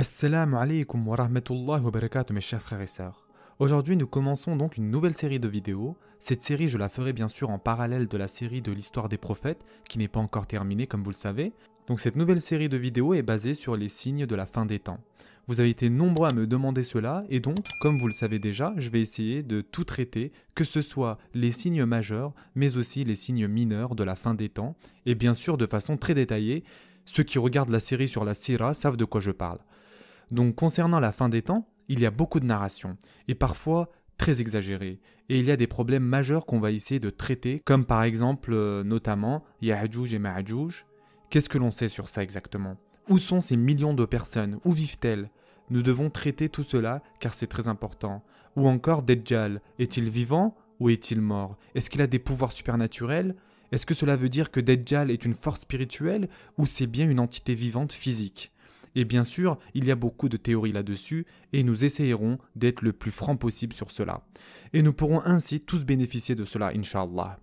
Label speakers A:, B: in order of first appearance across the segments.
A: Assalamu alaikum wa rahmatullahi wa barakatuh mes chers frères et sœurs. Aujourd'hui nous commençons donc une nouvelle série de vidéos. Cette série je la ferai bien sûr en parallèle de la série de l'histoire des prophètes qui n'est pas encore terminée comme vous le savez. Donc cette nouvelle série de vidéos est basée sur les signes de la fin des temps. Vous avez été nombreux à me demander cela et donc, comme vous le savez déjà, je vais essayer de tout traiter, que ce soit les signes majeurs, mais aussi les signes mineurs de la fin des temps, et bien sûr de façon très détaillée. Ceux qui regardent la série sur la Syrah savent de quoi je parle. Donc concernant la fin des temps, il y a beaucoup de narrations, et parfois très exagérées, et il y a des problèmes majeurs qu'on va essayer de traiter, comme par exemple euh, notamment Ya'juj et Ma'juj. Qu'est-ce que l'on sait sur ça exactement? Où sont ces millions de personnes? Où vivent-elles? Nous devons traiter tout cela car c'est très important. Ou encore Dajjal, est-il vivant ou est-il mort? Est-ce qu'il a des pouvoirs supernaturels? Est-ce que cela veut dire que Dajjal est une force spirituelle ou c'est bien une entité vivante physique? Et bien sûr, il y a beaucoup de théories là-dessus, et nous essayerons d'être le plus franc possible sur cela. Et nous pourrons ainsi tous bénéficier de cela, inshallah.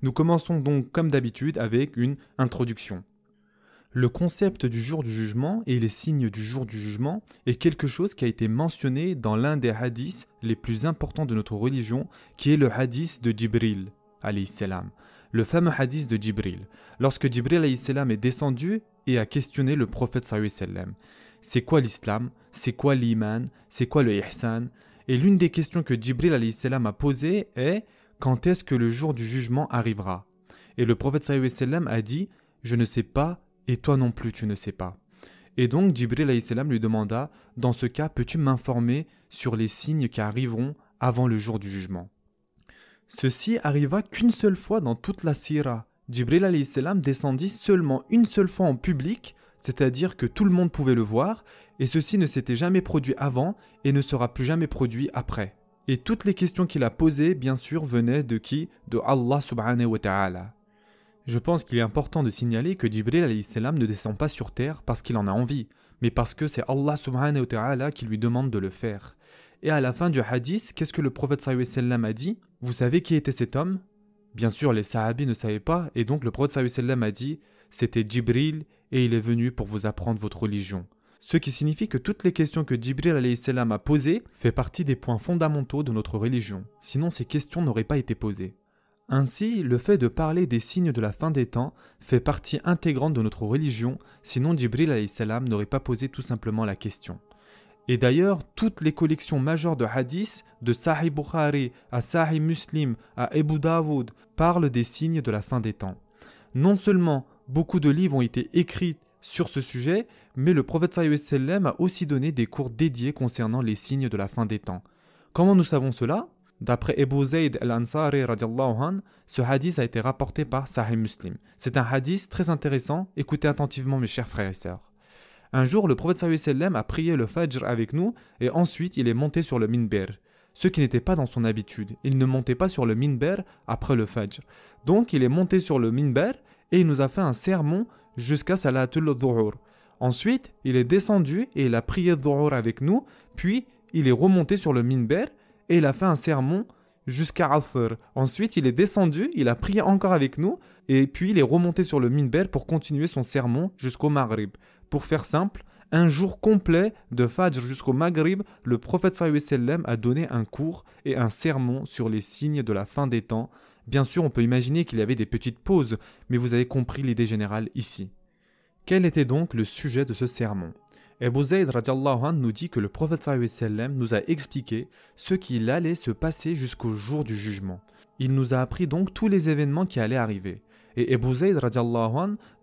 A: Nous commençons donc comme d'habitude avec une introduction. Le concept du jour du jugement et les signes du jour du jugement est quelque chose qui a été mentionné dans l'un des hadiths les plus importants de notre religion, qui est le hadith de Jibril, le fameux hadith de Jibril. Lorsque Jibril est descendu et a questionné le prophète. C'est quoi l'islam? C'est quoi l'iman? C'est quoi le ihsan? Et l'une des questions que Jibril salam a posées est quand est-ce que le jour du jugement arrivera? Et le prophète a dit je ne sais pas et toi non plus tu ne sais pas. Et donc Jibril salam lui demanda dans ce cas peux-tu m'informer sur les signes qui arriveront avant le jour du jugement? Ceci arriva qu'une seule fois dans toute la sira Jibril salam descendit seulement une seule fois en public, c'est-à-dire que tout le monde pouvait le voir, et ceci ne s'était jamais produit avant et ne sera plus jamais produit après. Et toutes les questions qu'il a posées, bien sûr, venaient de qui? De Allah subhanahu wa ta'ala. Je pense qu'il est important de signaler que Jibril salam ne descend pas sur terre parce qu'il en a envie, mais parce que c'est Allah subhanahu wa ta'ala qui lui demande de le faire. Et à la fin du hadith, qu'est-ce que le prophète sallam a dit? Vous savez qui était cet homme? Bien sûr, les Sahabis ne savaient pas, et donc le prophète a dit C'était Jibril, et il est venu pour vous apprendre votre religion. Ce qui signifie que toutes les questions que Jibril salam a posées fait partie des points fondamentaux de notre religion. Sinon, ces questions n'auraient pas été posées. Ainsi, le fait de parler des signes de la fin des temps fait partie intégrante de notre religion, sinon Jibril salam n'aurait pas posé tout simplement la question. Et d'ailleurs, toutes les collections majeures de hadiths, de Sahih Bukhari à Sahih Muslim à Ebu Dawood, parlent des signes de la fin des temps. Non seulement beaucoup de livres ont été écrits sur ce sujet, mais le prophète a aussi donné des cours dédiés concernant les signes de la fin des temps. Comment nous savons cela? D'après Ebu Zayd al-Ansari, ce hadith a été rapporté par Sahih Muslim. C'est un hadith très intéressant, écoutez attentivement mes chers frères et sœurs. Un jour, le prophète a prié le Fajr avec nous et ensuite il est monté sur le minber. Ce qui n'était pas dans son habitude. Il ne montait pas sur le minber après le Fajr. Donc il est monté sur le minber et il nous a fait un sermon jusqu'à Salatul Dhuhr. Ensuite, il est descendu et il a prié Dhuhr avec nous, puis il est remonté sur le minber et il a fait un sermon jusqu'à Asr. Ensuite, il est descendu, il a prié encore avec nous, et puis il est remonté sur le minber pour continuer son sermon jusqu'au Maghrib. Pour faire simple, un jour complet de Fajr jusqu'au Maghrib, le prophète sallam a donné un cours et un sermon sur les signes de la fin des temps. Bien sûr, on peut imaginer qu'il y avait des petites pauses, mais vous avez compris l'idée générale ici. Quel était donc le sujet de ce sermon? Ebu Zayd nous dit que le prophète sallam nous a expliqué ce qu'il allait se passer jusqu'au jour du jugement. Il nous a appris donc tous les événements qui allaient arriver. Et Ebu Zayd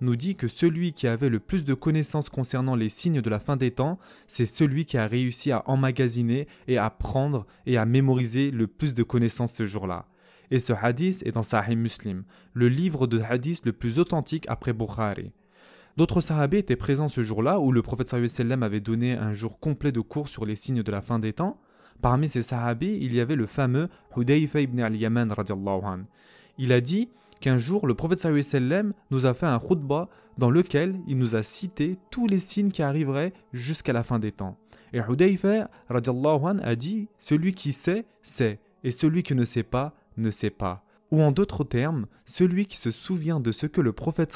A: nous dit que celui qui avait le plus de connaissances concernant les signes de la fin des temps, c'est celui qui a réussi à emmagasiner et à prendre et à mémoriser le plus de connaissances ce jour-là. Et ce hadith est dans Sahih Muslim, le livre de hadith le plus authentique après Bukhari. D'autres sahabés étaient présents ce jour-là où le prophète sallam avait donné un jour complet de cours sur les signes de la fin des temps. Parmi ces sahabés, il y avait le fameux Hudayfa ibn al-Yaman Il a dit qu'un jour le prophète nous a fait un khutbah dans lequel il nous a cité tous les signes qui arriveraient jusqu'à la fin des temps. Et Hudayfa a dit Celui qui sait, sait, et celui qui ne sait pas, ne sait pas. Ou en d'autres termes, celui qui se souvient de ce que le prophète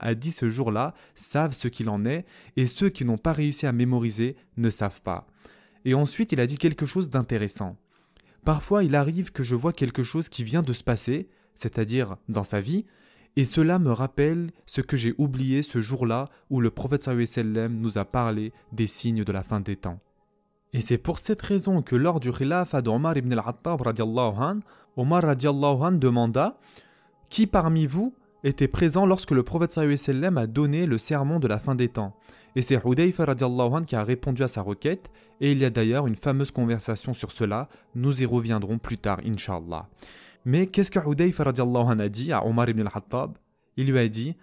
A: a dit ce jour-là savent ce qu'il en est, et ceux qui n'ont pas réussi à mémoriser ne savent pas. Et ensuite, il a dit quelque chose d'intéressant. Parfois, il arrive que je vois quelque chose qui vient de se passer, c'est-à-dire dans sa vie, et cela me rappelle ce que j'ai oublié ce jour-là où le prophète nous a parlé des signes de la fin des temps. Et c'est pour cette raison que lors du khilafah d'Omar ibn al-Hattab Omar radiallahu demanda Qui parmi vous était présent lorsque le prophète a donné le sermon de la fin des temps? Et c'est Hudayfa radiallahu qui a répondu à sa requête, et il y a d'ailleurs une fameuse conversation sur cela, nous y reviendrons plus tard, inshallah. Mais qu'est-ce que Hudayfa a dit à Omar ibn al-Hattab Il lui a dit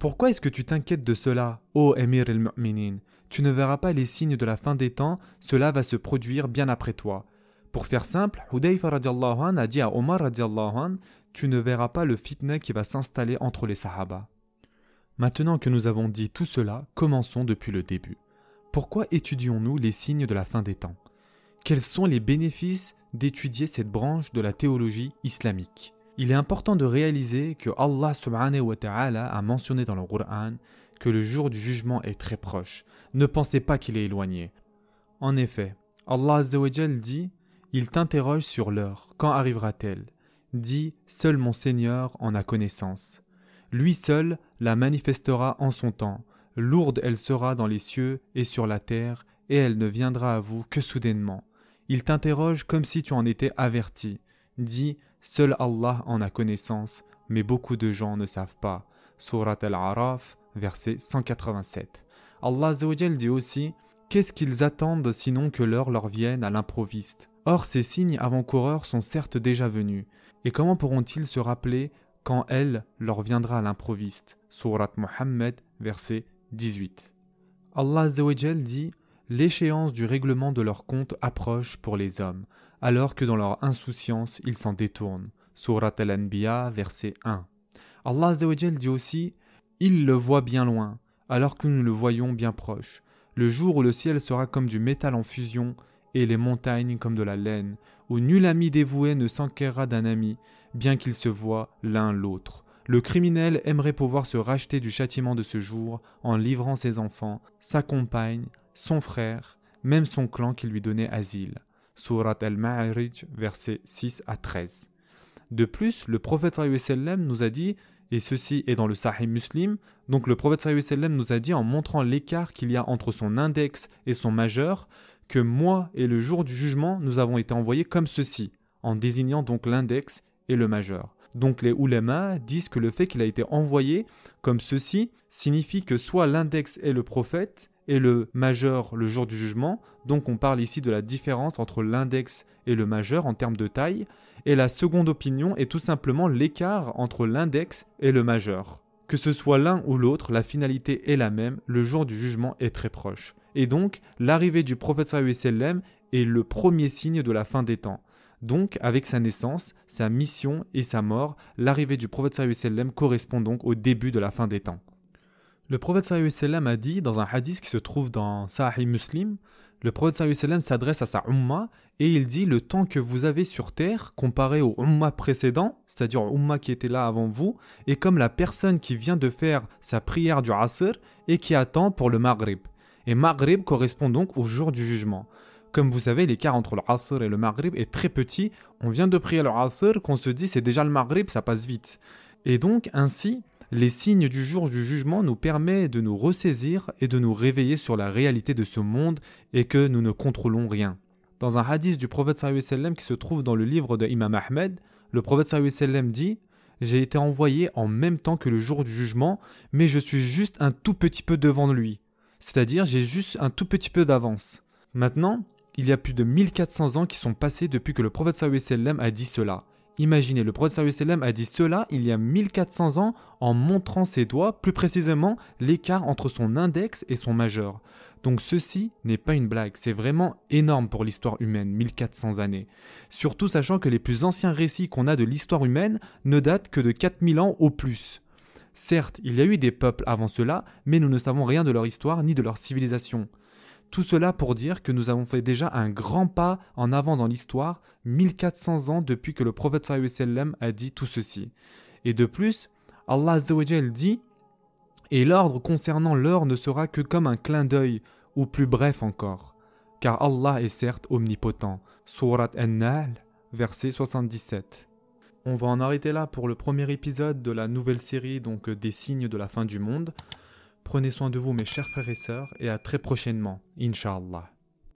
A: Pourquoi est-ce que tu t'inquiètes de cela, ô Emir al-Mu'minin Tu ne verras pas les signes de la fin des temps, cela va se produire bien après toi. Pour faire simple, Hudayfa a dit à Omar radiallahu Tu ne verras pas le fitna qui va s'installer entre les Sahaba. Maintenant que nous avons dit tout cela, commençons depuis le début. Pourquoi étudions-nous les signes de la fin des temps? Quels sont les bénéfices d'étudier cette branche de la théologie islamique Il est important de réaliser que Allah subhanahu wa ta'ala a mentionné dans le Qur'an que le jour du jugement est très proche. Ne pensez pas qu'il est éloigné. En effet, Allah dit il t'interroge sur l'heure. Quand arrivera-t-elle? Dis, seul mon Seigneur en a connaissance. Lui seul la manifestera en son temps. Lourde elle sera dans les cieux et sur la terre, et elle ne viendra à vous que soudainement. Il t'interroge comme si tu en étais averti. Dis, seul Allah en a connaissance, mais beaucoup de gens ne savent pas. Surat al-Araf, verset 187. Allah dit aussi Qu'est-ce qu'ils attendent sinon que l'heure leur vienne à l'improviste? Or, ces signes avant-coureurs sont certes déjà venus, et comment pourront-ils se rappeler quand elle leur viendra à l'improviste? Surat Muhammad, verset 18. Allah dit L'échéance du règlement de leur compte approche pour les hommes, alors que dans leur insouciance ils s'en détournent. Surat Al-Anbiya, verset 1. Allah dit aussi Il le voit bien loin, alors que nous le voyons bien proche. Le jour où le ciel sera comme du métal en fusion et les montagnes comme de la laine, où nul ami dévoué ne s'enquérera d'un ami, bien qu'ils se voient l'un l'autre. Le criminel aimerait pouvoir se racheter du châtiment de ce jour en livrant ses enfants, sa compagne, son frère, même son clan qui lui donnait asile. Surat al-Ma'arij, versets 6 à 13. De plus, le prophète nous a dit, et ceci est dans le Sahih Muslim, donc le prophète nous a dit en montrant l'écart qu'il y a entre son index et son majeur, que moi et le jour du jugement, nous avons été envoyés comme ceci, en désignant donc l'index et le majeur. Donc les oulémas disent que le fait qu'il a été envoyé comme ceci signifie que soit l'index est le prophète et le majeur le jour du jugement, donc on parle ici de la différence entre l'index et le majeur en termes de taille, et la seconde opinion est tout simplement l'écart entre l'index et le majeur. Que ce soit l'un ou l'autre, la finalité est la même, le jour du jugement est très proche. Et donc, l'arrivée du prophète est le premier signe de la fin des temps. Donc, avec sa naissance, sa mission et sa mort, l'arrivée du prophète correspond donc au début de la fin des temps. Le prophète sallam a dit dans un hadith qui se trouve dans Sahih Muslim, le prophète sallam s'adresse à sa umma et il dit le temps que vous avez sur terre comparé au umma précédent, c'est-à-dire au umma qui était là avant vous, est comme la personne qui vient de faire sa prière du asr et qui attend pour le maghrib. Et Maghrib correspond donc au jour du jugement. Comme vous savez, l'écart entre le Asr et le Maghrib est très petit. On vient de prier le Asr, qu'on se dit c'est déjà le Maghrib, ça passe vite. Et donc, ainsi, les signes du jour du jugement nous permettent de nous ressaisir et de nous réveiller sur la réalité de ce monde et que nous ne contrôlons rien. Dans un hadith du prophète qui se trouve dans le livre de Imam Ahmed, le prophète dit J'ai été envoyé en même temps que le jour du jugement, mais je suis juste un tout petit peu devant lui. C'est-à-dire, j'ai juste un tout petit peu d'avance. Maintenant, il y a plus de 1400 ans qui sont passés depuis que le prophète a dit cela. Imaginez, le prophète a dit cela il y a 1400 ans en montrant ses doigts, plus précisément l'écart entre son index et son majeur. Donc ceci n'est pas une blague, c'est vraiment énorme pour l'histoire humaine, 1400 années. Surtout sachant que les plus anciens récits qu'on a de l'histoire humaine ne datent que de 4000 ans au plus. Certes, il y a eu des peuples avant cela, mais nous ne savons rien de leur histoire ni de leur civilisation. Tout cela pour dire que nous avons fait déjà un grand pas en avant dans l'histoire, 1400 ans depuis que le prophète a dit tout ceci. Et de plus, Allah dit Et l'ordre concernant l'heure ne sera que comme un clin d'œil, ou plus bref encore. Car Allah est certes omnipotent. Surat An-Nahl, verset 77. On va en arrêter là pour le premier épisode de la nouvelle série donc des signes de la fin du monde. Prenez soin de vous mes chers frères et sœurs et à très prochainement, Inch'Allah.